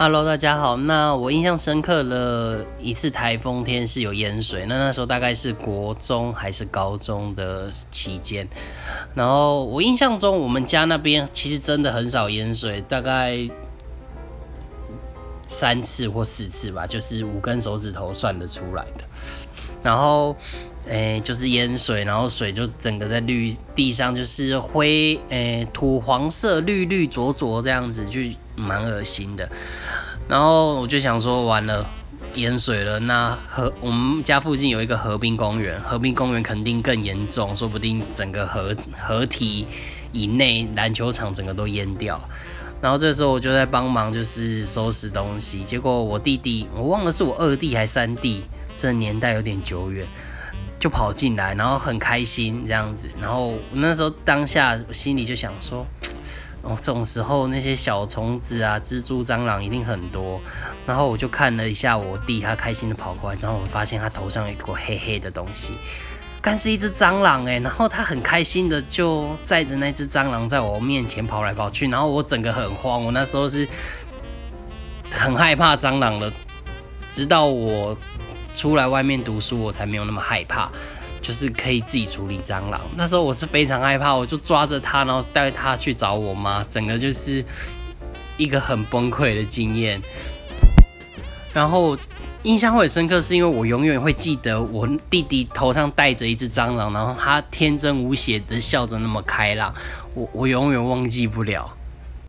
Hello，大家好。那我印象深刻的一次台风天是有淹水，那那时候大概是国中还是高中的期间。然后我印象中，我们家那边其实真的很少淹水，大概三次或四次吧，就是五根手指头算得出来的。然后，诶，就是淹水，然后水就整个在绿地上，就是灰，诶，土黄色、绿绿浊浊这样子，就蛮恶心的。然后我就想说，完了，淹水了。那河我们家附近有一个河滨公园，河滨公园肯定更严重，说不定整个河河堤以内篮球场整个都淹掉。然后这时候我就在帮忙，就是收拾东西。结果我弟弟，我忘了是我二弟还是三弟，这年代有点久远，就跑进来，然后很开心这样子。然后那时候当下我心里就想说。哦，这种时候那些小虫子啊，蜘蛛、蟑螂一定很多。然后我就看了一下我弟，他开心的跑过来，然后我发现他头上有一个黑黑的东西，但是一只蟑螂哎。然后他很开心的就载着那只蟑螂在我面前跑来跑去，然后我整个很慌，我那时候是很害怕蟑螂的，直到我出来外面读书，我才没有那么害怕。就是可以自己处理蟑螂，那时候我是非常害怕，我就抓着它，然后带它去找我妈，整个就是一个很崩溃的经验。然后印象会很深刻，是因为我永远会记得我弟弟头上戴着一只蟑螂，然后他天真无邪的笑着那么开朗，我我永远忘记不了。